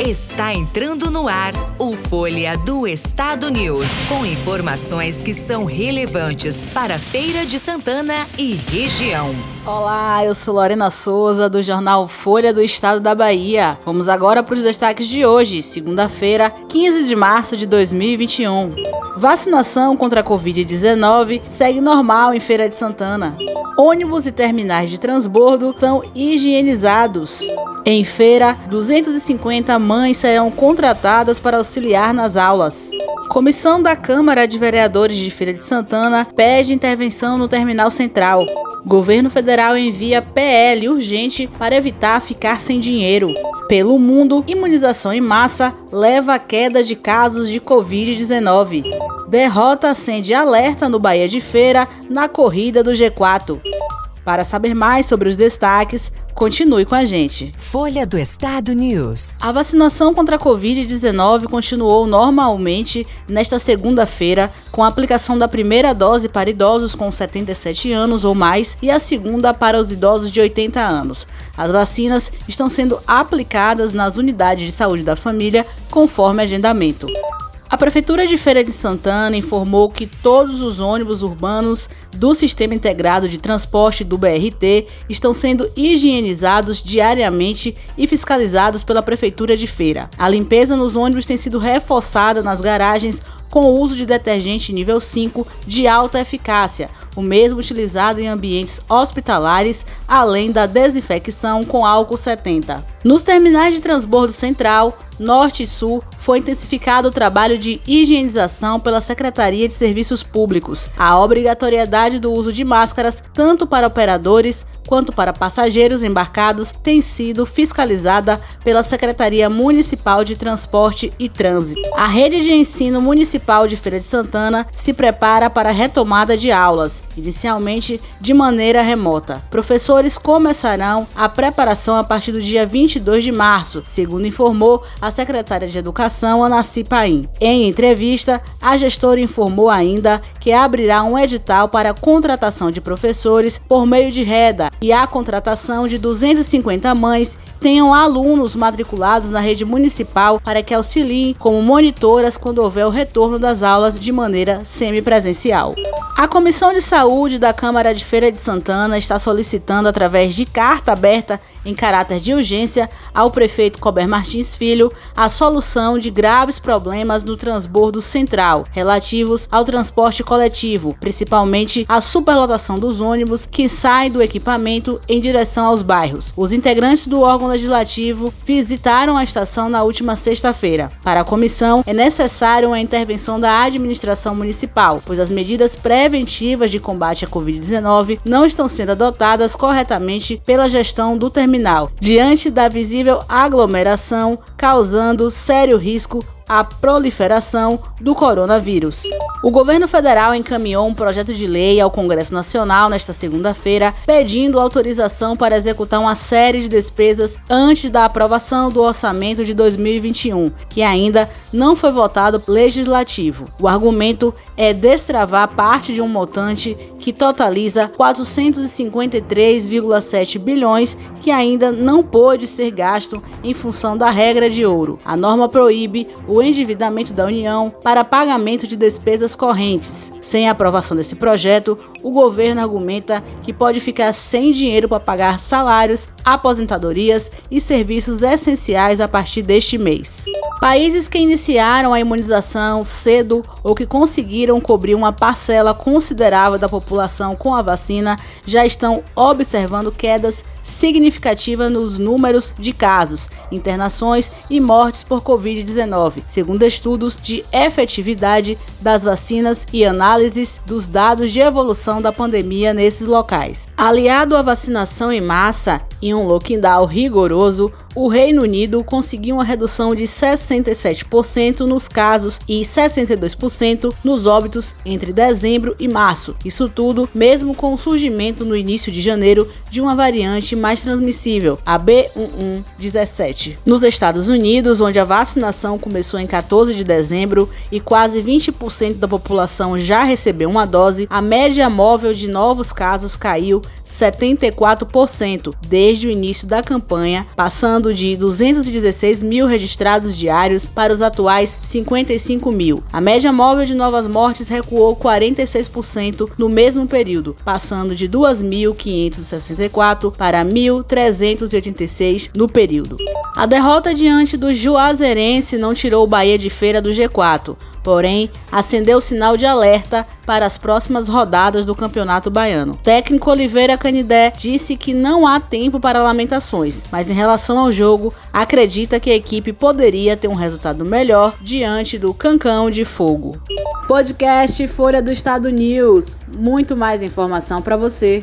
Está entrando no ar o Folha do Estado News, com informações que são relevantes para Feira de Santana e região. Olá, eu sou Lorena Souza, do jornal Folha do Estado da Bahia. Vamos agora para os destaques de hoje, segunda-feira, 15 de março de 2021. Vacinação contra a Covid-19 segue normal em Feira de Santana. Ônibus e terminais de transbordo são higienizados. Em feira, 250 mães serão contratadas para auxiliar nas aulas. Comissão da Câmara de Vereadores de Feira de Santana pede intervenção no terminal central. Governo federal envia PL urgente para evitar ficar sem dinheiro. Pelo mundo, imunização em massa leva à queda de casos de Covid-19. Derrota acende alerta no Bahia de Feira na corrida do G4. Para saber mais sobre os destaques, continue com a gente. Folha do Estado News. A vacinação contra a Covid-19 continuou normalmente nesta segunda-feira, com a aplicação da primeira dose para idosos com 77 anos ou mais e a segunda para os idosos de 80 anos. As vacinas estão sendo aplicadas nas unidades de saúde da família conforme agendamento. A Prefeitura de Feira de Santana informou que todos os ônibus urbanos do Sistema Integrado de Transporte do BRT estão sendo higienizados diariamente e fiscalizados pela Prefeitura de Feira. A limpeza nos ônibus tem sido reforçada nas garagens com o uso de detergente nível 5 de alta eficácia, o mesmo utilizado em ambientes hospitalares, além da desinfecção com álcool 70. Nos terminais de transbordo central, Norte e Sul, foi intensificado o trabalho de higienização pela Secretaria de Serviços Públicos. A obrigatoriedade do uso de máscaras, tanto para operadores quanto para passageiros embarcados, tem sido fiscalizada pela Secretaria Municipal de Transporte e Trânsito. A rede de ensino municipal de Feira de Santana se prepara para a retomada de aulas, inicialmente de maneira remota. Professores começarão a preparação a partir do dia 22 de março, segundo informou a secretária de Educação, Anassi Paim. Em entrevista, a gestora informou ainda que abrirá um edital para a contratação de professores por meio de reda e a contratação de 250 mães tenham alunos matriculados na rede municipal para que auxiliem como monitoras quando houver o retorno das aulas de maneira semipresencial. A Comissão de Saúde da Câmara de Feira de Santana está solicitando, através de carta aberta em caráter de urgência, ao prefeito Cober Martins Filho a solução de graves problemas no transbordo central relativos ao transporte coletivo, principalmente a superlotação dos ônibus que saem do equipamento em direção aos bairros. Os integrantes do órgão Legislativo visitaram a estação na última sexta-feira. Para a comissão, é necessário a intervenção da administração municipal, pois as medidas preventivas de combate à Covid-19 não estão sendo adotadas corretamente pela gestão do terminal, diante da visível aglomeração, causando sério risco à proliferação do coronavírus. O governo federal encaminhou um projeto de lei ao Congresso Nacional nesta segunda-feira, pedindo autorização para executar uma série de despesas antes da aprovação do orçamento de 2021, que ainda não foi votado legislativo. O argumento é destravar parte de um montante que totaliza 453,7 bilhões que ainda não pôde ser gasto em função da regra de ouro. A norma proíbe o o endividamento da União para pagamento de despesas correntes. Sem a aprovação desse projeto, o governo argumenta que pode ficar sem dinheiro para pagar salários, aposentadorias e serviços essenciais a partir deste mês. Países que iniciaram a imunização cedo ou que conseguiram cobrir uma parcela considerável da população com a vacina já estão observando quedas significativa nos números de casos, internações e mortes por Covid-19, segundo estudos de efetividade das vacinas e análises dos dados de evolução da pandemia nesses locais. Aliado à vacinação em massa e um lockdown rigoroso, o Reino Unido conseguiu uma redução de 67% nos casos e 62% nos óbitos entre dezembro e março. Isso tudo mesmo com o surgimento no início de janeiro de uma variante mais transmissível, a B1117. Nos Estados Unidos, onde a vacinação começou em 14 de dezembro e quase 20% da população já recebeu uma dose, a média móvel de novos casos caiu 74% desde o início da campanha, passando de 216 mil registrados diários para os atuais 55 mil. A média móvel de novas mortes recuou 46% no mesmo período, passando de 2.564 para 1.386 no período. A derrota diante do Juazeirense não tirou o Bahia de feira do G4, porém acendeu o sinal de alerta para as próximas rodadas do Campeonato Baiano. O técnico Oliveira Canidé disse que não há tempo para lamentações, mas em relação ao jogo, acredita que a equipe poderia ter um resultado melhor diante do Cancão de Fogo. Podcast Folha do Estado News. Muito mais informação para você